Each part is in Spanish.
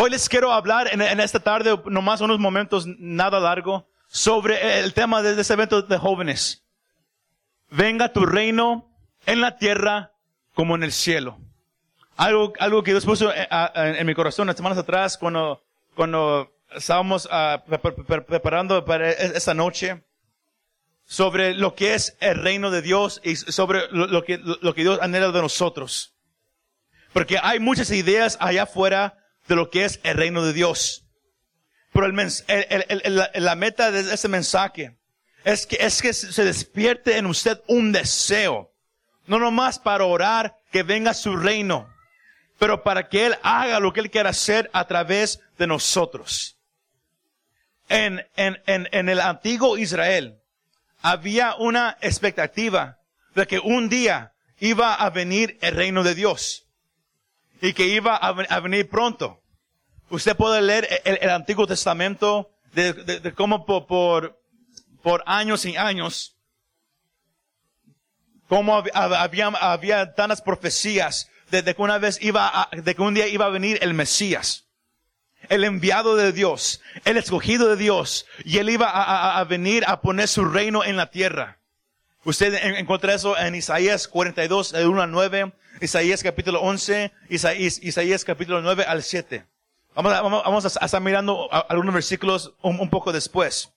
Hoy les quiero hablar en, en esta tarde, nomás unos momentos nada largo, sobre el tema de este evento de jóvenes. Venga tu reino en la tierra como en el cielo. Algo, algo que Dios puso en, en mi corazón las semanas atrás cuando, cuando estábamos uh, preparando para e, esta noche sobre lo que es el reino de Dios y sobre lo, lo, que, lo que Dios anhela de nosotros. Porque hay muchas ideas allá afuera de lo que es el reino de Dios. Pero el, el, la meta de ese mensaje es que, es que se despierte en usted un deseo. No nomás para orar que venga su reino, pero para que Él haga lo que Él quiera hacer a través de nosotros. En, en, en, en el antiguo Israel había una expectativa de que un día iba a venir el reino de Dios y que iba a, venir pronto. Usted puede leer el, Antiguo Testamento de, cómo por, por, por, años y años, cómo había, había tantas profecías de, que una vez iba a, de que un día iba a venir el Mesías, el enviado de Dios, el escogido de Dios, y él iba a, a venir a poner su reino en la tierra. Usted encuentra eso en Isaías 42, de 1 al 9, Isaías capítulo 11, Isaías, Isaías capítulo 9 al 7. Vamos a, vamos a estar mirando algunos versículos un, poco después.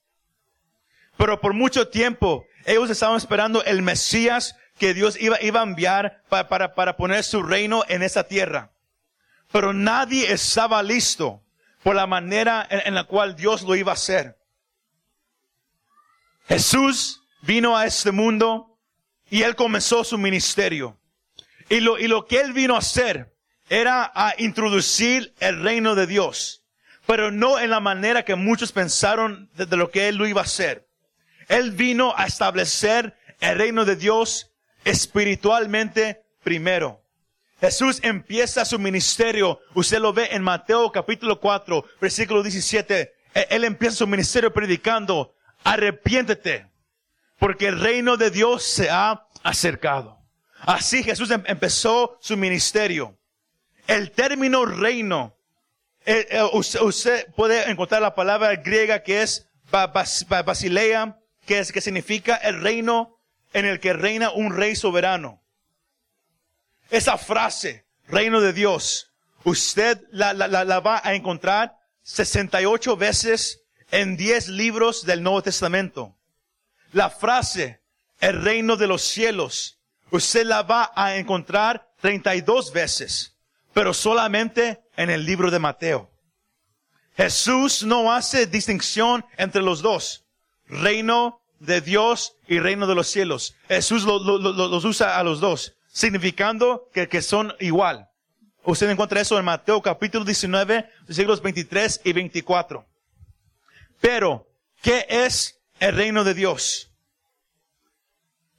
Pero por mucho tiempo ellos estaban esperando el Mesías que Dios iba, iba a enviar para, para, para poner su reino en esa tierra. Pero nadie estaba listo por la manera en, en la cual Dios lo iba a hacer. Jesús vino a este mundo y él comenzó su ministerio. Y lo, y lo que él vino a hacer era a introducir el reino de Dios, pero no en la manera que muchos pensaron de, lo que él lo iba a hacer. Él vino a establecer el reino de Dios espiritualmente primero. Jesús empieza su ministerio. Usted lo ve en Mateo capítulo 4, versículo 17. E, él empieza su ministerio predicando, arrepiéntete, porque el reino de Dios se ha acercado. Así Jesús em-, empezó su ministerio. El término reino, eh, eh, usted, puede encontrar la palabra griega que es basileia, que, es, que significa el reino en el que reina un rey soberano. Esa frase, reino de Dios, usted la, la, la va a encontrar 68 veces en 10 libros del Nuevo Testamento. La frase, el reino de los cielos, usted la va a encontrar 32 veces, pero solamente en el libro de Mateo. Jesús no hace distinción entre los dos, reino de Dios y reino de los cielos. Jesús los usa a los dos, significando que, que son igual. Usted encuentra eso en Mateo capítulo 19, versículos 23 y 24. Pero, ¿qué es el reino de Dios?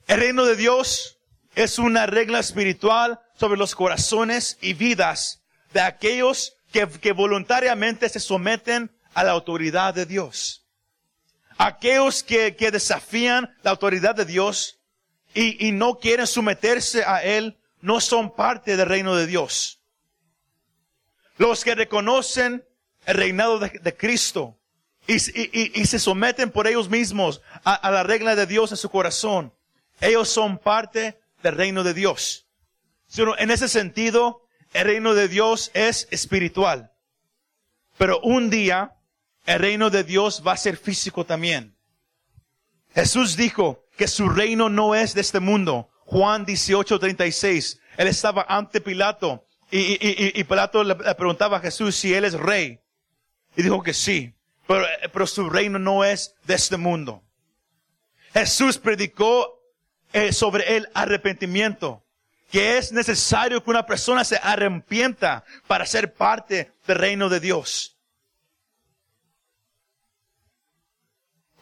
El reino de Dios es una regla espiritual sobre los corazones y vidas de aquellos que, voluntariamente se someten a la autoridad de Dios. Aquellos que, que desafían la autoridad de Dios y, y, no quieren someterse a Él no son parte del reino de Dios. Los que reconocen el reinado de, Cristo y, y, y, se someten por ellos mismos a, a la regla de Dios en su corazón, ellos son parte del reino de Dios. En ese sentido, el reino de Dios es espiritual. Pero un día, el reino de Dios va a ser físico también. Jesús dijo que su reino no es de este mundo. Juan 18:36. Él estaba ante Pilato y, y, Pilato le preguntaba a Jesús si él es rey. Y dijo que sí. Pero, pero su reino no es de este mundo. Jesús predicó eh, sobre el arrepentimiento. Que es necesario que una persona se arrepienta para ser parte del reino de Dios.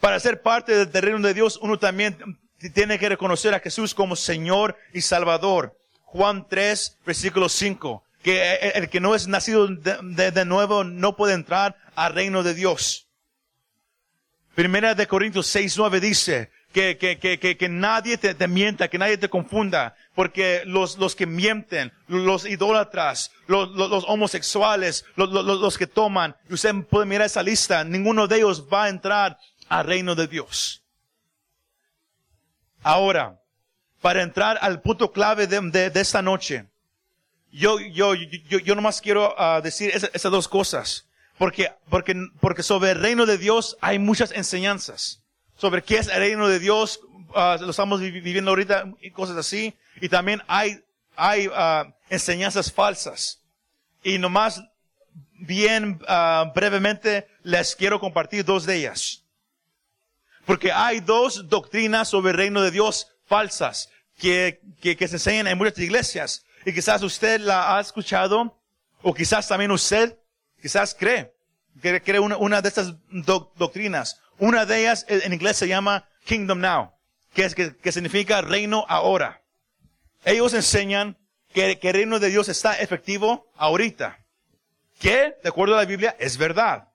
Para ser parte del reino de Dios, uno también tiene que reconocer a Jesús como Señor y Salvador. Juan 3, versículo 5. Que el que no es nacido de, de nuevo no puede entrar al reino de Dios. Primera de Corintios 6, 9 dice, que, que, que, que, nadie te, mienta, que nadie te confunda, porque los, los que mienten, los idólatras, los, los, homosexuales, los, los, los que toman, y usted puede mirar esa lista, ninguno de ellos va a entrar al reino de Dios. Ahora, para entrar al punto clave de, de, de esta noche, yo, yo, yo, yo nomás quiero uh, decir esas, esas dos cosas. Porque, porque, porque sobre el reino de Dios hay muchas enseñanzas. Sobre qué es el reino de Dios, uh, lo estamos viviendo ahorita y cosas así. Y también hay, hay uh, enseñanzas falsas. Y nomás bien brevemente les quiero compartir dos de ellas. Porque hay dos doctrinas sobre el reino de Dios falsas que, que, que se enseñan en muchas iglesias. Y quizás usted la ha escuchado, o quizás también usted, quizás cree, cree una, una de estas do, doctrinas. Una de ellas en inglés se llama Kingdom Now, que, significa reino ahora. Ellos enseñan que, el reino de Dios está efectivo ahorita. Que, de acuerdo a la Biblia, es verdad.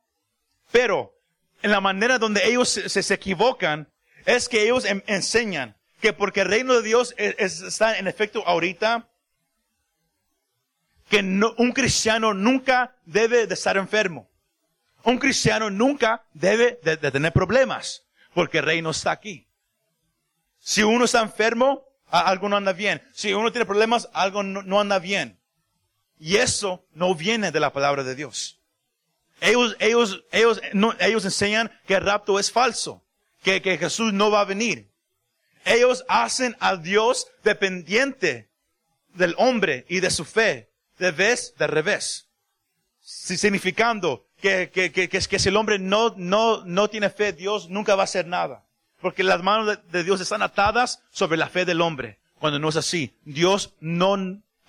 Pero, en la manera donde ellos se, equivocan, es que ellos en, enseñan que porque el reino de Dios es, está en efecto ahorita, que un cristiano nunca debe de estar enfermo. Un cristiano nunca debe de, tener problemas, porque el reino está aquí. Si uno está enfermo, algo no anda bien. Si uno tiene problemas, algo no, anda bien. Y eso no viene de la palabra de Dios. Ellos, ellos, ellos, ellos enseñan que el rapto es falso, que, que Jesús no va a venir. Ellos hacen a Dios dependiente del hombre y de su fe de vez de revés. Significando que, que, que, que, si el hombre no, no, no tiene fe, Dios nunca va a hacer nada. Porque las manos de, Dios están atadas sobre la fe del hombre. Cuando no es así, Dios no,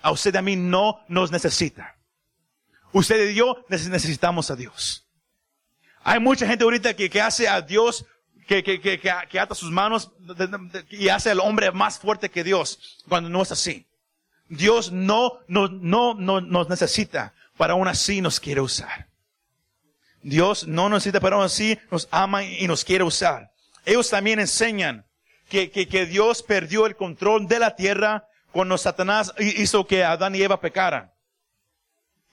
a usted y a mí no nos necesita. Usted y yo necesitamos a Dios. Hay mucha gente ahorita que, que hace a Dios, que, que, que, que ata sus manos y hace al hombre más fuerte que Dios, cuando no es así. Dios no, no, no, no nos necesita, para aún así nos quiere usar. Dios no nos necesita, pero así nos ama y nos quiere usar. Ellos también enseñan que, que, que Dios perdió el control de la tierra cuando Satanás hizo que Adán y Eva pecaran.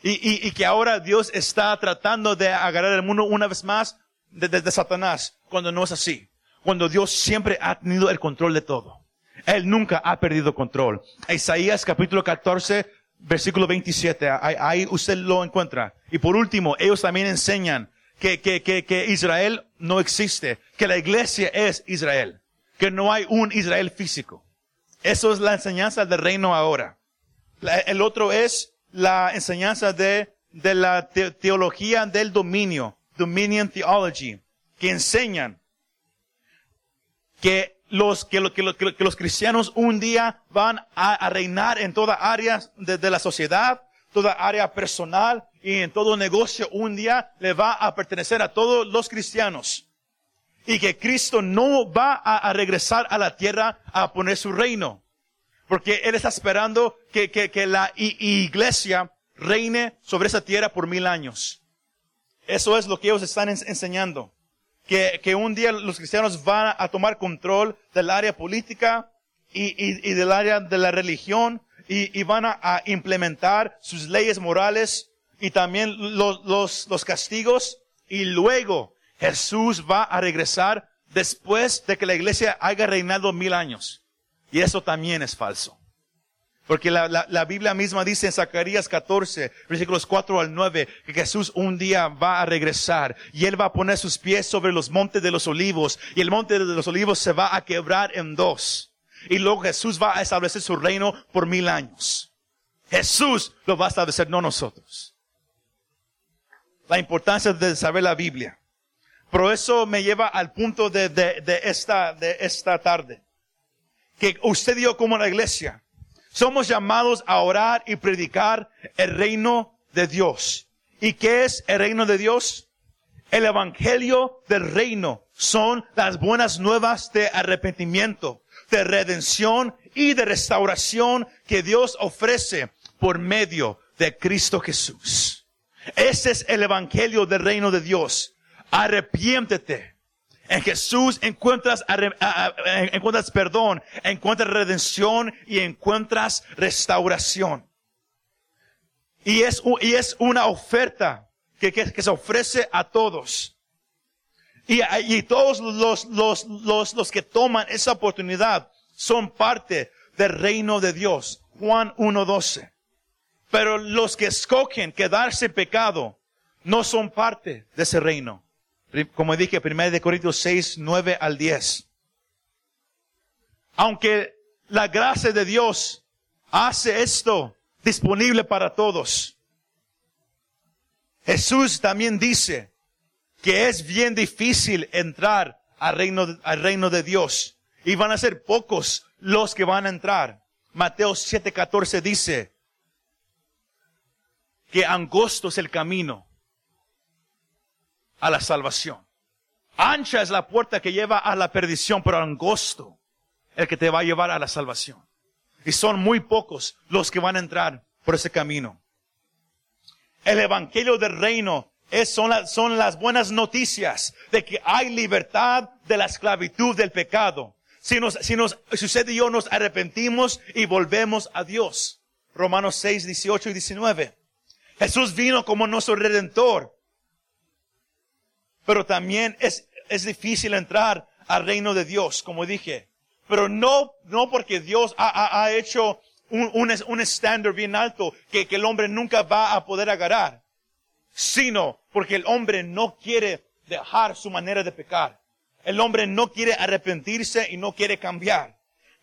Y, y, y, que ahora Dios está tratando de agarrar el mundo una vez más desde de, de Satanás, cuando no es así. Cuando Dios siempre ha tenido el control de todo. Él nunca ha perdido control. Isaías capítulo 14, versículo 27. Ahí, ahí, usted lo encuentra. Y por último, ellos también enseñan que, que, que, que Israel no existe, que la iglesia es Israel, que no hay un Israel físico. Eso es la enseñanza del reino ahora. El otro es la enseñanza de, de la te, teología del dominio, Dominion Theology, que enseñan que los, que, que, que, los cristianos un día van a, reinar en toda área de, de, la sociedad, toda área personal y en todo negocio un día le va a pertenecer a todos los cristianos. Y que Cristo no va a, regresar a la tierra a poner su reino. Porque Él está esperando que, que la iglesia reine sobre esa tierra por mil años. Eso es lo que ellos están enseñando que, que un día los cristianos van a tomar control del área política y, y, y del área de la religión y, y van a, implementar sus leyes morales y también los, los, los castigos y luego Jesús va a regresar después de que la iglesia haya reinado mil años. Y eso también es falso. Porque la, la, la, Biblia misma dice en Zacarías 14, versículos 4 al 9, que Jesús un día va a regresar y Él va a poner sus pies sobre los montes de los olivos y el monte de los olivos se va a quebrar en dos. Y luego Jesús va a establecer su reino por mil años. Jesús lo va a establecer, no nosotros. La importancia de saber la Biblia. Pero eso me lleva al punto de, de, de esta, de esta tarde. Que usted y yo como la iglesia, somos llamados a orar y predicar el reino de Dios. ¿Y qué es el reino de Dios? El evangelio del reino son las buenas nuevas de arrepentimiento, de redención y de restauración que Dios ofrece por medio de Cristo Jesús. Ese es el evangelio del reino de Dios. Arrepiéntete. En Jesús encuentras, encuentras perdón, encuentras redención y encuentras restauración. Y es, y es una oferta que, que, se ofrece a todos. Y, todos los, los, los, los que toman esa oportunidad son parte del reino de Dios. Juan 1.12. Pero los que escogen quedarse pecado no son parte de ese reino. Como dije, 1 de Corintios 6, 9 al 10. Aunque la gracia de Dios hace esto disponible para todos. Jesús también dice que es bien difícil entrar al reino, al reino de Dios. Y van a ser pocos los que van a entrar. Mateo 7:14 dice que angosto es el camino a la salvación. Ancha es la puerta que lleva a la perdición, pero angosto el que te va a llevar a la salvación. Y son muy pocos los que van a entrar por ese camino. El evangelio del reino es, son, son las buenas noticias de que hay libertad de la esclavitud del pecado. Si nos, si nos, y yo nos arrepentimos y volvemos a Dios. Romanos 6, 18 y 19. Jesús vino como nuestro redentor pero también es, es difícil entrar al reino de Dios, como dije. Pero no, no porque Dios ha, ha, hecho un, un, un estándar bien alto que, que el hombre nunca va a poder agarrar, sino porque el hombre no quiere dejar su manera de pecar. El hombre no quiere arrepentirse y no quiere cambiar.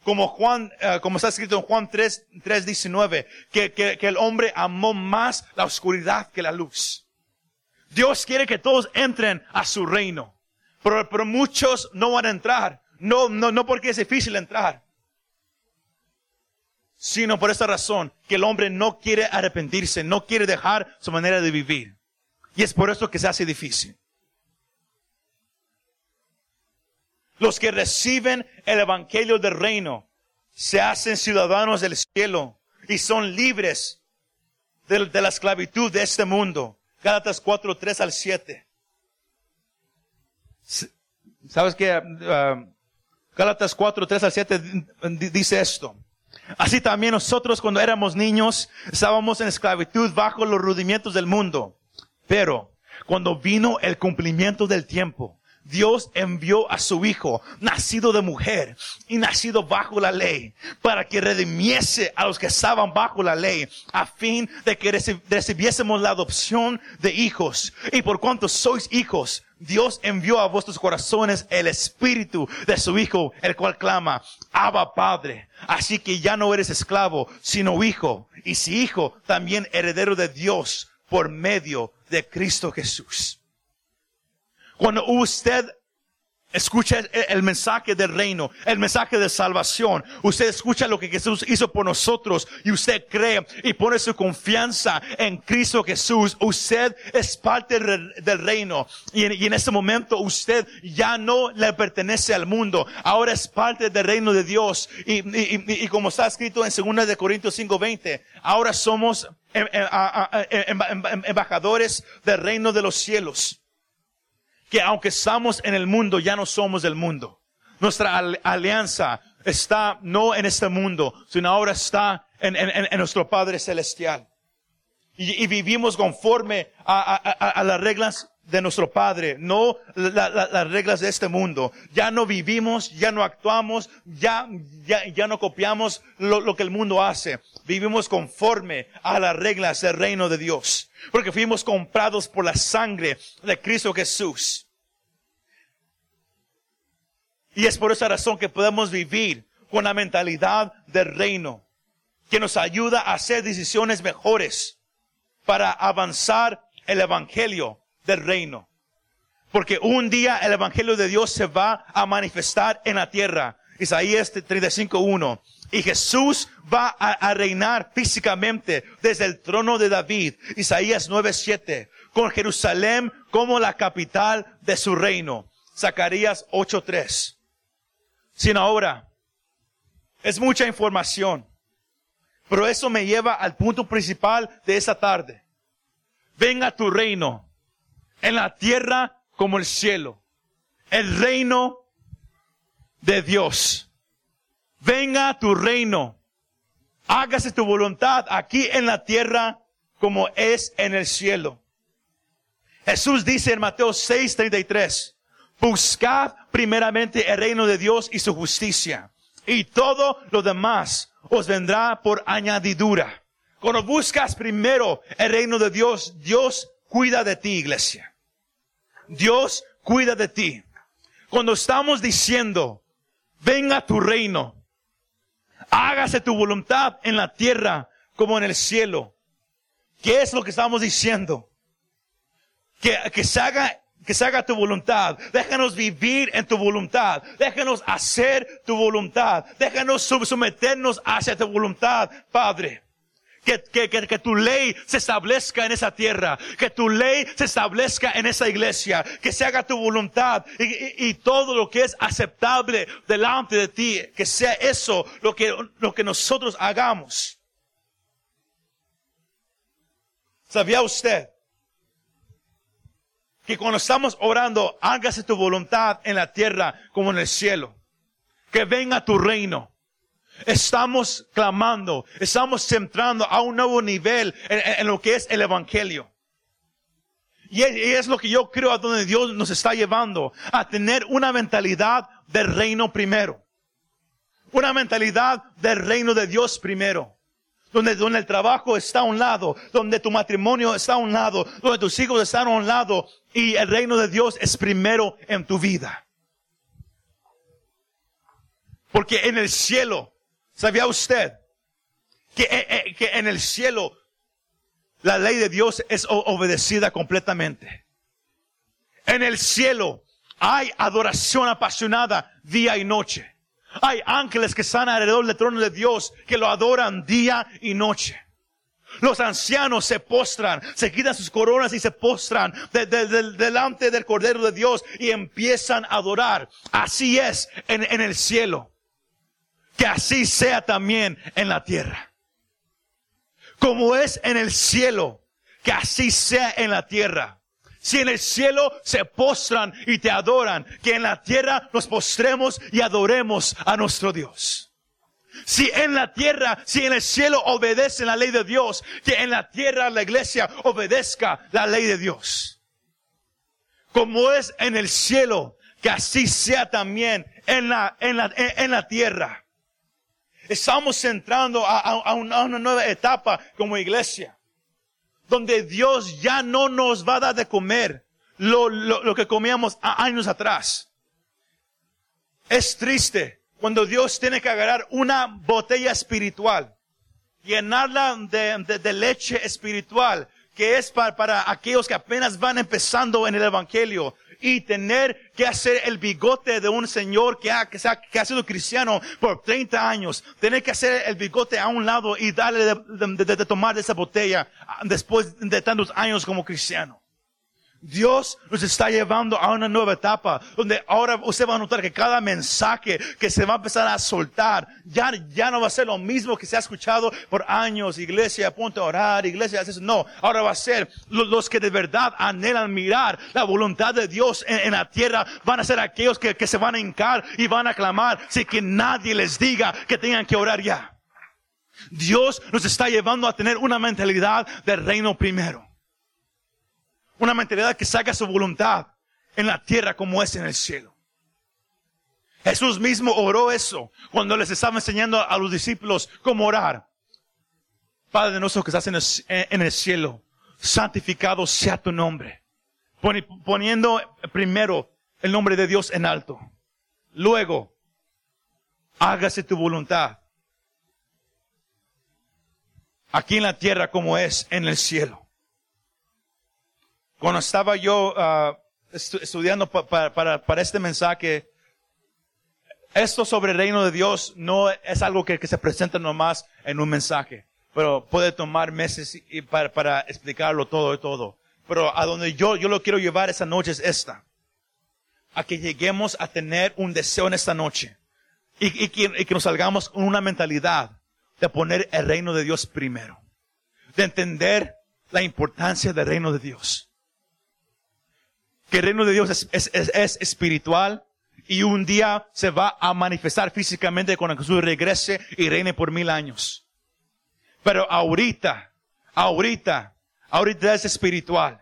Como Juan, uh, como está escrito en Juan 3, 3 19, que, que, que el hombre amó más la oscuridad que la luz. Dios quiere que todos entren a su reino. Pero, pero muchos no van a entrar. No, no, no porque es difícil entrar. Sino por esta razón, que el hombre no quiere arrepentirse, no quiere dejar su manera de vivir. Y es por eso que se hace difícil. Los que reciben el evangelio del reino se hacen ciudadanos del cielo y son libres de, de la esclavitud de este mundo. Gálatas 4, 3 al 7. ¿Sabes qué? Uh, Gálatas 4, 3 al 7 dice esto. Así también nosotros cuando éramos niños estábamos en esclavitud bajo los rudimientos del mundo. Pero cuando vino el cumplimiento del tiempo, Dios envió a su Hijo, nacido de mujer y nacido bajo la ley, para que redimiese a los que estaban bajo la ley, a fin de que recibiésemos la adopción de hijos. Y por cuanto sois hijos, Dios envió a vuestros corazones el espíritu de su Hijo, el cual clama, Abba Padre. Así que ya no eres esclavo, sino hijo. Y si hijo, también heredero de Dios por medio de Cristo Jesús. Cuando usted escucha el mensaje del reino, el mensaje de salvación, usted escucha lo que Jesús hizo por nosotros y usted cree y pone su confianza en Cristo Jesús, usted es parte del reino. Y en, y en ese momento usted ya no le pertenece al mundo, ahora es parte del reino de Dios. Y, como está escrito en 2 de Corintios 5:20, ahora somos em, em, em, embajadores del reino de los cielos que aunque estamos en el mundo, ya no somos del mundo. Nuestra alianza está no en este mundo, sino ahora está en, nuestro Padre Celestial. Y, vivimos conforme a, las reglas de nuestro Padre, no las reglas de este mundo. Ya no vivimos, ya no actuamos, ya, ya, no copiamos lo, lo, que el mundo hace. Vivimos conforme a las reglas del reino de Dios. Porque fuimos comprados por la sangre de Cristo Jesús. Y es por esa razón que podemos vivir con la mentalidad del reino, que nos ayuda a hacer decisiones mejores para avanzar el evangelio del reino. Porque un día el evangelio de Dios se va a manifestar en la tierra. Isaías 35.1. Y Jesús va a, reinar físicamente desde el trono de David. Isaías 9.7. Con Jerusalén como la capital de su reino. Zacarías 8.3 sino ahora. Es mucha información. Pero eso me lleva al punto principal de esa tarde. Venga tu reino en la tierra como el cielo. el reino de Dios. Venga tu reino. Hágase tu voluntad aquí en la tierra como es en el cielo. Jesús dice en Mateo 6:33, buscad primeramente el reino de Dios y su justicia, y todo lo demás os vendrá por añadidura. Cuando buscas primero el reino de Dios, Dios cuida de ti, iglesia. Dios cuida de ti. Cuando estamos diciendo, venga tu reino, hágase tu voluntad en la tierra como en el cielo. ¿Qué es lo que estamos diciendo? Que, que se haga que se haga tu voluntad. Déjanos vivir en tu voluntad. Déjanos hacer tu voluntad. Déjanos someternos hacia tu voluntad, Padre. Que, que, que, tu ley se establezca en esa tierra, que tu ley se establezca en esa iglesia, que se haga tu voluntad y, y, todo lo que es aceptable delante de ti, que sea eso lo que, lo que nosotros hagamos. ¿Sabía usted que cuando estamos orando, hágase tu voluntad en la tierra como en el cielo? Que venga tu reino Estamos clamando, estamos centrando a un nuevo nivel en, lo que es el Evangelio. Y es, lo que yo creo a donde Dios nos está llevando, a tener una mentalidad del reino primero. Una mentalidad del reino de Dios primero. Donde, donde el trabajo está a un lado, donde tu matrimonio está a un lado, donde tus hijos están a un lado y el reino de Dios es primero en tu vida. Porque en el cielo ¿Sabía usted que, eh, eh, que en el cielo la ley de Dios es obedecida completamente? En el cielo hay adoración apasionada día y noche. Hay ángeles que están alrededor del trono de Dios que lo adoran día y noche. Los ancianos se postran, se quitan sus coronas y se postran delante del Cordero de Dios y empiezan a adorar. Así es en el cielo que así sea también en la tierra. Como es en el cielo, que así sea en la tierra. Si en el cielo se postran y te adoran, que en la tierra nos postremos y adoremos a nuestro Dios. Si en la tierra, si en el cielo obedecen la ley de Dios, que en la tierra la iglesia obedezca la ley de Dios. Como es en el cielo, que así sea también en la, en la, en la tierra. Estamos entrando a, una, nueva etapa como iglesia, donde Dios ya no nos va a dar de comer lo, que comíamos años atrás. Es triste cuando Dios tiene que agarrar una botella espiritual, llenarla de, leche espiritual, que es para, para, aquellos que apenas van empezando en el Evangelio, y tener que hacer el bigote de un señor que ha, que, ha, sido cristiano por 30 años, tener que hacer el bigote a un lado y darle de, de tomar de esa botella ah, después de tantos años como cristiano. Dios nos está llevando a una nueva etapa donde ahora usted va a notar que cada mensaje que se va a empezar a soltar ya, ya no va a ser lo mismo que se ha escuchado por años. Iglesia, apunta a orar, iglesia, eso. no. Ahora va a ser los, que de verdad anhelan mirar la voluntad de Dios en, la tierra. Van a ser aquellos que, que se van a hincar y van a clamar sin que nadie les diga que tengan que orar ya. Dios nos está llevando a tener una mentalidad del reino primero. Una mentalidad que saca su voluntad en la tierra como es en el cielo. Jesús mismo oró eso cuando les estaba enseñando a los discípulos cómo orar. Padre nuestro que estás en el, cielo, santificado sea tu nombre. Poniendo primero el nombre de Dios en alto. Luego, hágase tu voluntad. Aquí en la tierra como es en el cielo. Cuando estaba yo ah, estudiando para, este mensaje, esto sobre el reino de Dios no es algo que, se presenta nomás en un mensaje, pero puede tomar meses para, explicarlo todo y todo. Pero a donde yo, yo lo quiero llevar esa noche es esta. A que lleguemos a tener un deseo en esta noche. Y, que, y que nos salgamos con una mentalidad de poner el reino de Dios primero. De entender la importancia del reino de Dios que el reino de Dios es, es, es, es espiritual y un día se va a manifestar físicamente cuando Jesús regrese y reine por mil años. Pero ahorita, ahorita, ahorita es espiritual.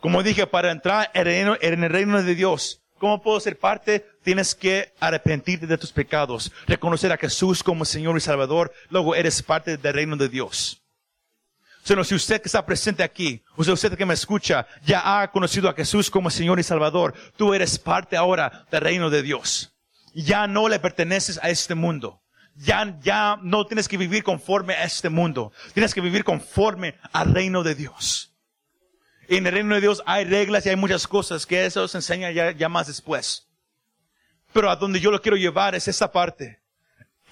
Como dije, para entrar en el reino, en el reino de Dios, ¿cómo puedo ser parte? Tienes que arrepentirte de tus pecados, reconocer a Jesús como Señor y Salvador, luego eres parte del reino de Dios. Sino si usted que está presente aquí, usted, que me escucha, ya ha conocido a Jesús como Señor y Salvador, tú eres parte ahora del reino de Dios. Ya no le perteneces a este mundo. Ya, ya no tienes que vivir conforme a este mundo. Tienes que vivir conforme al reino de Dios. En el reino de Dios hay reglas y hay muchas cosas que eso se enseña ya, ya más después. Pero a donde yo lo quiero llevar es esta parte.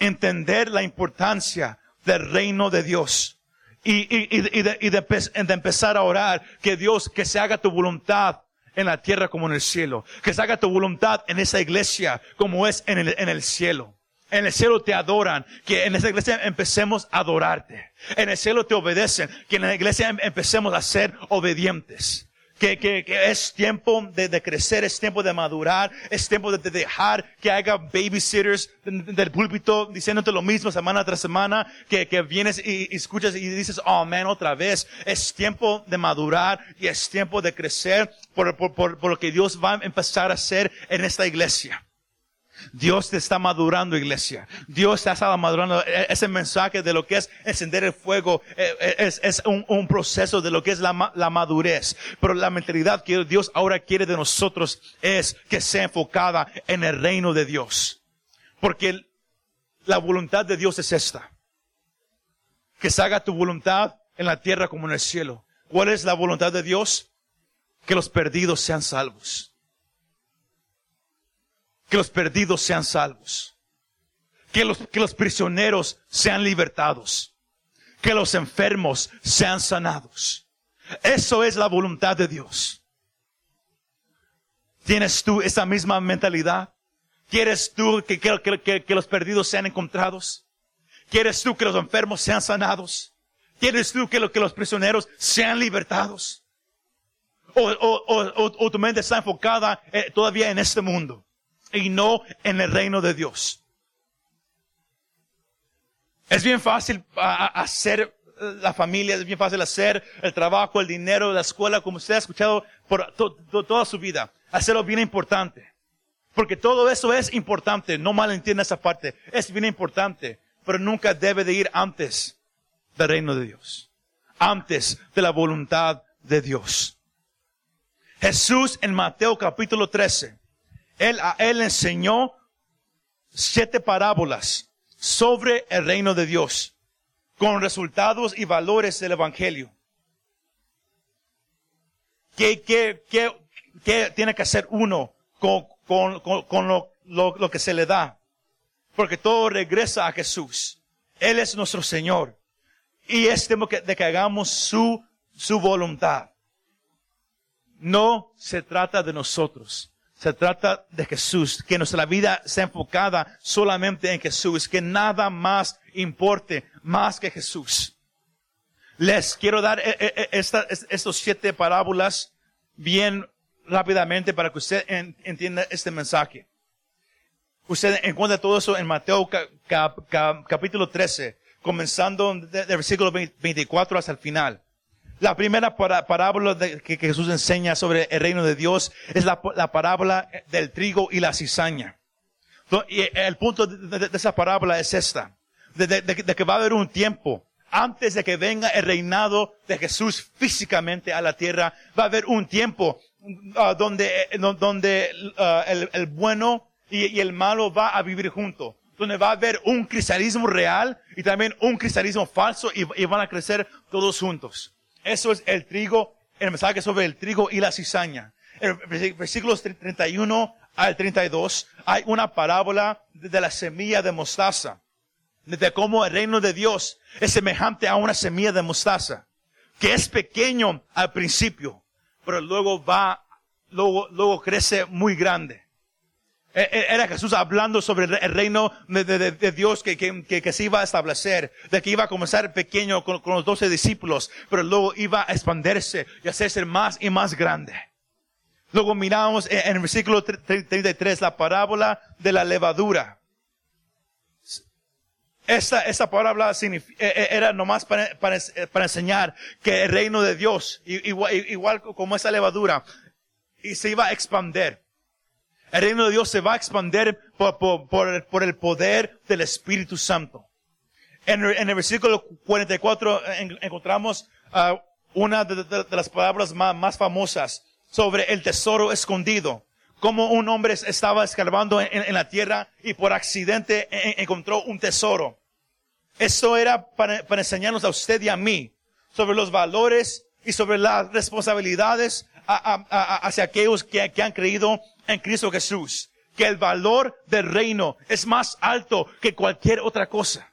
Entender la importancia del reino de Dios y, y, y, de, y de, de, empezar a orar que Dios, que se haga tu voluntad en la tierra como en el cielo, que se haga tu voluntad en esa iglesia como es en el, en el cielo. En el cielo te adoran, que en esa iglesia empecemos a adorarte. En el cielo te obedecen, que en la iglesia empecemos a ser obedientes que, que, que es tiempo de, de, crecer, es tiempo de madurar, es tiempo de, de dejar que haga babysitters del púlpito diciéndote lo mismo semana tras semana, que, que vienes y, y, escuchas y dices, oh man, otra vez. Es tiempo de madurar y es tiempo de crecer por, por, por, por lo que Dios va a empezar a hacer en esta iglesia. Dios te está madurando, iglesia. Dios te está madurando. E, ese mensaje de lo que es encender el fuego e, e, es, un, un, proceso de lo que es la, la, madurez. Pero la mentalidad que Dios ahora quiere de nosotros es que sea enfocada en el reino de Dios. Porque la voluntad de Dios es esta. Que se haga tu voluntad en la tierra como en el cielo. ¿Cuál es la voluntad de Dios? Que los perdidos sean salvos que los perdidos sean salvos, que los, que los prisioneros sean libertados, que los enfermos sean sanados. Eso es la voluntad de Dios. ¿Tienes tú esa misma mentalidad? ¿Quieres tú que, que, que, que los perdidos sean encontrados? ¿Quieres tú que los enfermos sean sanados? ¿Quieres tú que, lo, que los prisioneros sean libertados? O, o, o, o, tu mente está enfocada eh, todavía en este mundo y no en el reino de Dios. Es bien fácil hacer la familia, es bien fácil hacer el trabajo, el dinero, la escuela, como usted ha escuchado por toda su vida. Hacerlo bien importante. Porque todo eso es importante, no malentienda esa parte. Es bien importante, pero nunca debe de ir antes del reino de Dios. Antes de la voluntad de Dios. Jesús en Mateo capítulo 13 él, a él enseñó siete parábolas sobre el reino de Dios, con resultados y valores del Evangelio. ¿Qué, qué, qué, qué tiene que hacer uno con, con, con, lo, lo, lo, que se le da? Porque todo regresa a Jesús. Él es nuestro Señor. Y es de que hagamos su, su voluntad. No se trata de nosotros. Se trata de Jesús, que nuestra vida sea enfocada solamente en Jesús, que nada más importe más que Jesús. Les quiero dar eh, eh, eh, esta, estos siete parábolas bien rápidamente para que usted entienda este mensaje. Usted encuentra todo eso en Mateo capítulo 13, comenzando del versículo 24 hasta el final. La primera parábola que Jesús enseña sobre el reino de Dios es la, parábola del trigo y la cizaña. El punto de, esa parábola es esta, de, que va a haber un tiempo antes de que venga el reinado de Jesús físicamente a la tierra, va a haber un tiempo uh, donde, donde uh, el, bueno y, el malo va a vivir juntos, donde va a haber un cristianismo real y también un cristianismo falso y van a crecer todos juntos. Eso es el trigo, el mensaje sobre el trigo y la cizaña. En versículos 31 al 32 hay una parábola de la semilla de mostaza. De cómo el reino de Dios es semejante a una semilla de mostaza. Que es pequeño al principio, pero luego va, luego, luego crece muy grande. E, e, era Jesús hablando sobre el reino de, Dios que, que, se iba a establecer, de que iba a comenzar pequeño con, los doce discípulos, pero luego iba a expandirse y hacerse más y más grande. Luego miramos en el versículo 33 la parábola de la levadura. Esta, esta parábola e, era nomás para, para, enseñar que el reino de Dios, igual, igual como esa levadura, y se iba a expander. El reino de Dios se va a expander por, el poder del Espíritu Santo. En, el versículo 44 encontramos uh, una de, las palabras más, famosas sobre el tesoro escondido. Como un hombre estaba escarbando en, la tierra y por accidente encontró un tesoro. Esto era para enseñarnos a usted y a mí sobre los valores y sobre las responsabilidades hacia aquellos que, han creído en Cristo Jesús. Que el valor del reino es más alto que cualquier otra cosa.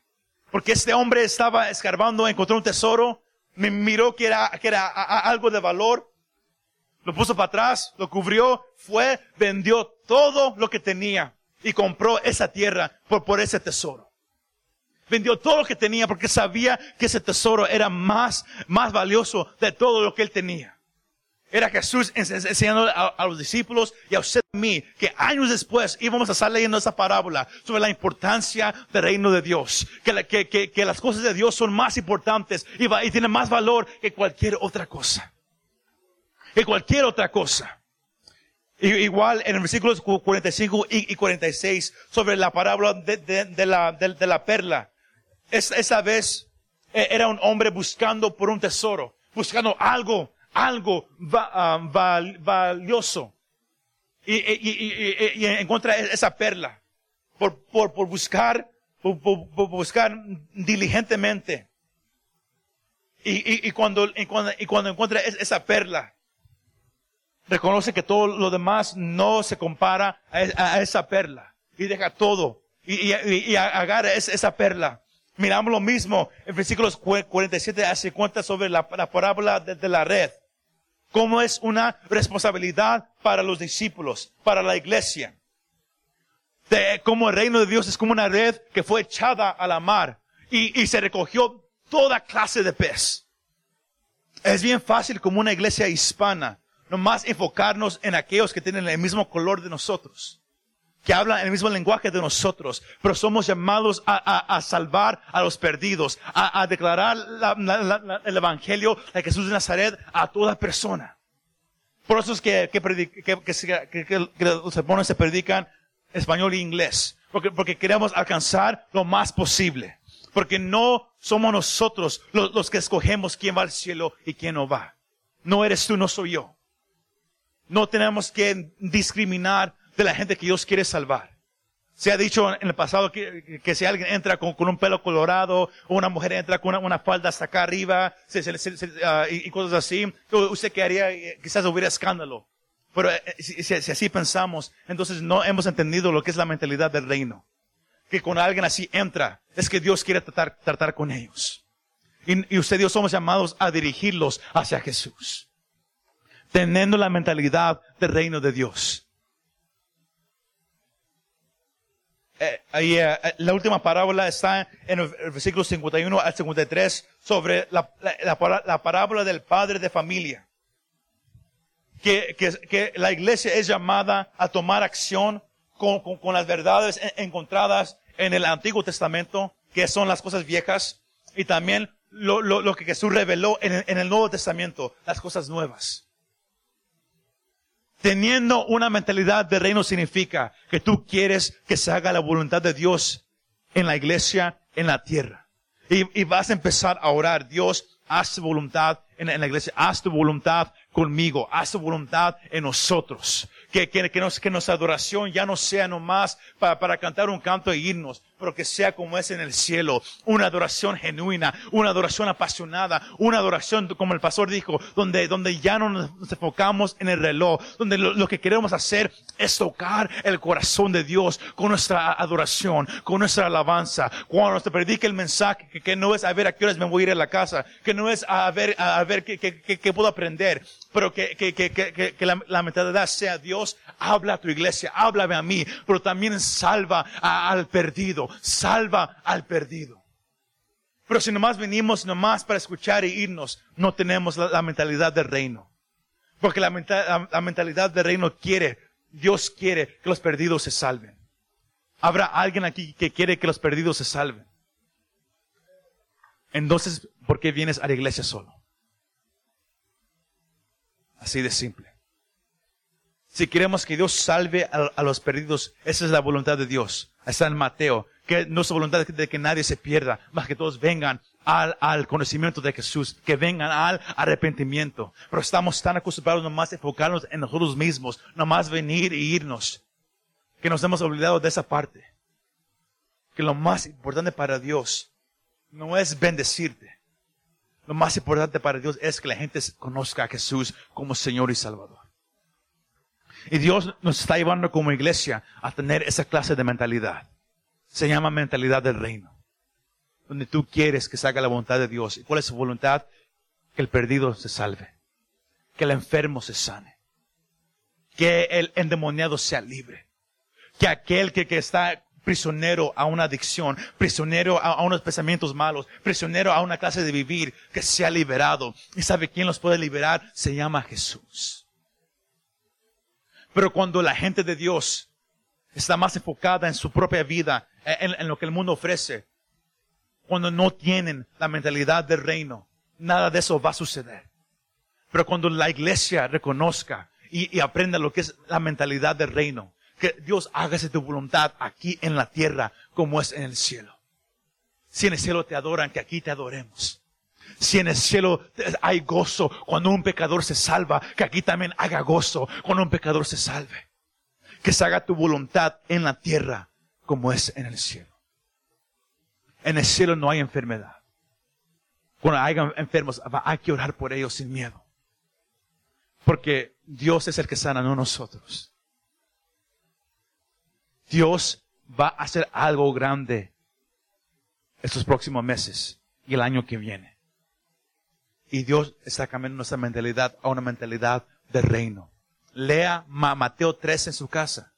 Porque este hombre estaba escarbando, encontró un tesoro, miró que era, que era algo de valor, lo puso para atrás, lo cubrió, fue, vendió todo lo que tenía y compró esa tierra por, por ese tesoro. Vendió todo lo que tenía porque sabía que ese tesoro era más, más valioso de todo lo que él tenía. Era Jesús enseñando a, los discípulos y a usted y a mí que años después íbamos a estar leyendo esa parábola sobre la importancia del reino de Dios. Que, que, las cosas de Dios son más importantes y, y tienen más valor que cualquier otra cosa. Que cualquier otra cosa. igual en el versículos 45 y, 46 sobre la parábola de, la, de, la perla. esa vez eh, era un hombre buscando por un tesoro, buscando algo algo va, uh, valioso. Y, y, y, encuentra esa perla por, por, por buscar, por, por, buscar diligentemente. Y, cuando, cuando, y cuando encuentra esa perla, reconoce que todo lo demás no se compara a, esa perla. Y deja todo. Y, y, agarra esa perla. Miramos lo mismo en versículos 47 hace cuenta sobre la, parábola de, la red cómo es una responsabilidad para los discípulos, para la iglesia. De cómo el reino de Dios es como una red que fue echada a la mar y, y se recogió toda clase de pez. Es bien fácil como una iglesia hispana nomás enfocarnos en aquellos que tienen el mismo color de nosotros que hablan el mismo lenguaje de nosotros, pero somos llamados a, salvar a los perdidos, a, declarar el Evangelio de Jesús de Nazaret a toda persona. Por eso es que, los sermones se predican español e inglés, porque, porque queremos alcanzar lo más posible, porque no somos nosotros los que escogemos quién va al cielo y quién no va. No eres tú, no soy yo. No tenemos que discriminar de la gente que Dios quiere salvar. Se ha dicho en el pasado que, si alguien entra con, con, un pelo colorado, o una mujer entra con una, una falda hasta acá arriba, se, se, se, uh, y, y, cosas así, usted qué eh, quizás hubiera escándalo. Pero eh, si, así pensamos, entonces no hemos entendido lo que es la mentalidad del reino. Que cuando alguien así entra, es que Dios quiere tratar, con ellos. Y, y usted Dios somos llamados a dirigirlos hacia Jesús. Teniendo la mentalidad del reino de Dios. Eh, eh, eh, la última parábola está en el, versículo 51 al 53 sobre la, la, parábola del padre de familia. Que, que, que, la iglesia es llamada a tomar acción con, con, las verdades encontradas en el Antiguo Testamento, que son las cosas viejas, y también lo, lo, lo que Jesús reveló en en el Nuevo Testamento, las cosas nuevas. Teniendo una mentalidad de reino significa que tú quieres que se haga la voluntad de Dios en la iglesia, en la tierra. Y, vas a empezar a orar, Dios, haz tu voluntad en, en, la iglesia, haz tu voluntad conmigo, haz tu voluntad en nosotros. Que, que, que, nos, que nuestra adoración ya no sea nomás para, para cantar un canto e irnos, pero que sea como es en el cielo, una adoración genuina, una adoración apasionada, una adoración, como el pastor dijo, donde, donde ya no nos enfocamos en el reloj, donde lo, que queremos hacer es tocar el corazón de Dios con nuestra adoración, con nuestra alabanza. Cuando se predica el mensaje, que, que, no es a ver a qué horas me voy a ir a la casa, que no es a ver, a ver qué, qué, qué puedo aprender, pero que, que, que, que, que la, la, mentalidad sea Dios, habla a tu iglesia, háblame a mí, pero también salva al perdido, salva al perdido. Pero si nomás venimos nomás para escuchar e irnos, no tenemos la, mentalidad del reino. Porque la, mentalidad del reino quiere, Dios quiere que los perdidos se salven. ¿Habrá alguien aquí que quiere que los perdidos se salven? Entonces, ¿por qué vienes a la iglesia solo? Así de simple. Si queremos que Dios salve a, los perdidos, esa es la voluntad de Dios. Está en Mateo, que nuestra voluntad es de que nadie se pierda, más que todos vengan al, al, conocimiento de Jesús, que vengan al arrepentimiento. Pero estamos tan acostumbrados nomás a enfocarnos en nosotros mismos, nomás venir e irnos, que nos hemos olvidado de esa parte. Que lo más importante para Dios no es bendecirte. Lo más importante para Dios es que la gente conozca a Jesús como Señor y Salvador. Y Dios nos está llevando como iglesia a tener esa clase de mentalidad. Se llama mentalidad del reino. Donde tú quieres que se haga la voluntad de Dios. ¿Y cuál es su voluntad? Que el perdido se salve. Que el enfermo se sane. Que el endemoniado sea libre. Que aquel que, que está prisionero a una adicción, prisionero a, unos pensamientos malos, prisionero a una clase de vivir, que sea liberado. ¿Y sabe quién los puede liberar? Se llama Jesús. Pero cuando la gente de Dios está más enfocada en su propia vida, en, en lo que el mundo ofrece, cuando no tienen la mentalidad del reino, nada de eso va a suceder. Pero cuando la iglesia reconozca y, y, aprenda lo que es la mentalidad del reino, que Dios hágase tu voluntad aquí en la tierra como es en el cielo. Si en el cielo te adoran, que aquí te adoremos. Si en el cielo hay gozo cuando un pecador se salva, que aquí también haga gozo cuando un pecador se salve. Que se haga tu voluntad en la tierra como es en el cielo. En el cielo no hay enfermedad. Cuando haya enfermos, hay que orar por ellos sin miedo. Porque Dios es el que sana, no nosotros. Dios va a hacer algo grande estos próximos meses y el año que viene. Y Dios está cambiando nuestra mentalidad a una mentalidad de reino. Lea Mateo 3 en su casa.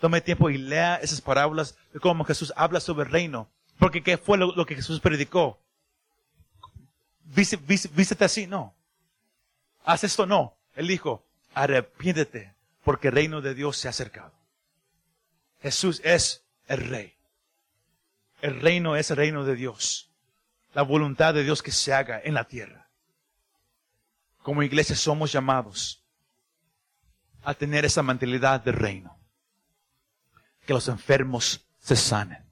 Tome tiempo y lea esas parábolas de cómo Jesús habla sobre el reino. Porque ¿qué fue lo, que Jesús predicó? Vístete así, no. Haz esto, no. Él dijo, arrepiéntete porque el reino de Dios se ha acercado. Jesús es el rey. El reino es el reino de Dios. La voluntad de Dios que se haga en la tierra. Como iglesia somos llamados a tener esa mentalidad del reino. Que los enfermos se sanen.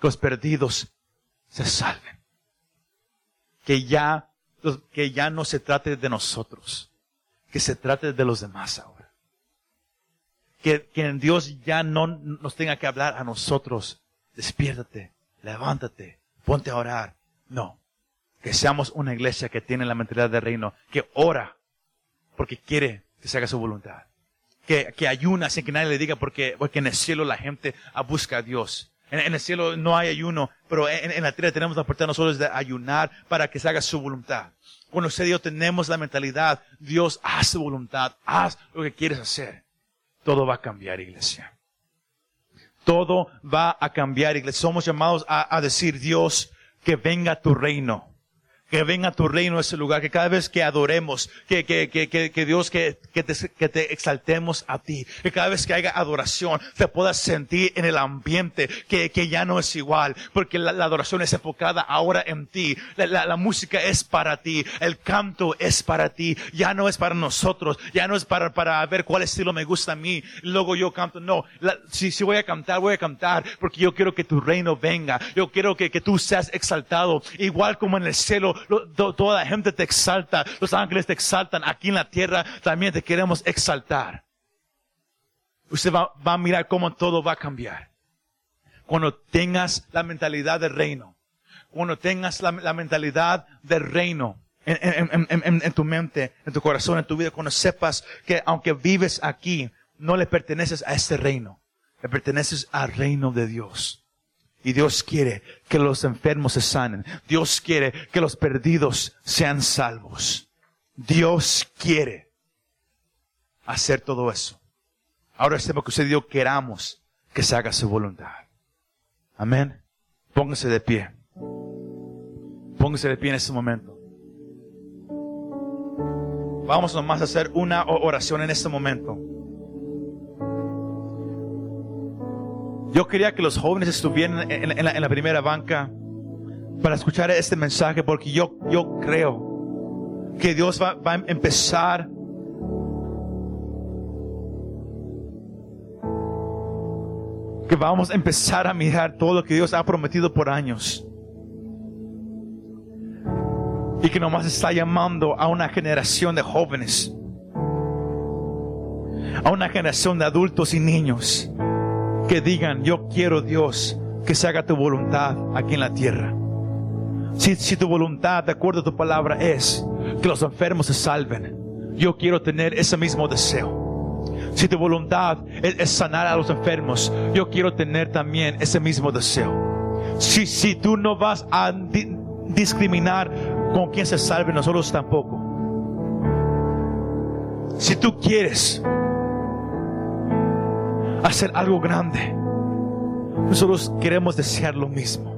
Que los perdidos se salven. Que ya, que ya no se trate de nosotros. Que se trate de los demás ahora que, que Dios ya no nos tenga que hablar a nosotros. Despiértate, levántate, ponte a orar. No. Que seamos una iglesia que tiene la mentalidad del reino, que ora porque quiere que se haga su voluntad. Que, que ayuna sin que nadie le diga porque, porque en el cielo la gente busca a Dios. En, el cielo no hay ayuno, pero en, en, la tierra tenemos la oportunidad nosotros de ayunar para que se haga su voluntad. Cuando usted y yo tenemos la mentalidad, Dios haz su voluntad, haz lo que quieres hacer todo va a cambiar, iglesia. Todo va a cambiar, iglesia. Somos llamados a, a decir, Dios, que venga tu reino que venga tu reino a ese lugar, que cada vez que adoremos, que, que, que, que Dios, que, que, te, que te exaltemos a ti, que cada vez que haya adoración, te puedas sentir en el ambiente, que, que ya no es igual, porque la, adoración es enfocada ahora en ti, la, la, la, música es para ti, el canto es para ti, ya no es para nosotros, ya no es para, para ver cuál estilo me gusta a mí, luego yo canto, no, si, si voy a cantar, voy a cantar, porque yo quiero que tu reino venga, yo quiero que, que tú seas exaltado, igual como en el cielo, toda la gente te exalta, los ángeles te exaltan, aquí en la tierra también te queremos exaltar. Usted va, a mirar cómo todo va a cambiar. Cuando tengas la mentalidad del reino, cuando tengas la, mentalidad del reino, en, en, tu mente, en tu corazón, en tu vida, cuando sepas que aunque vives aquí, no le perteneces a este reino, le perteneces al reino de Dios. Y Dios quiere que los enfermos se sanen. Dios quiere que los perdidos sean salvos. Dios quiere hacer todo eso. Ahora es tiempo que usted yo queramos que se haga su voluntad. Amén. Póngase de pie. Póngase de pie en este momento. Vamos nomás a hacer una oración en este momento. Yo quería que los jóvenes estuvieran en, la, primera banca para escuchar este mensaje porque yo, yo creo que Dios va, va a empezar que vamos a empezar a mirar todo lo que Dios ha prometido por años. Y que nomás está llamando a una generación de jóvenes, a una generación de adultos y niños que digan, yo quiero Dios que se haga tu voluntad aquí en la tierra. Si, si tu voluntad, de acuerdo a tu palabra, es que los enfermos se salven, yo quiero tener ese mismo deseo. Si tu voluntad es, sanar a los enfermos, yo quiero tener también ese mismo deseo. Si, si tú no vas a discriminar con quien se salve, nosotros tampoco. Si tú quieres hacer algo grande, nosotros queremos desear lo mismo.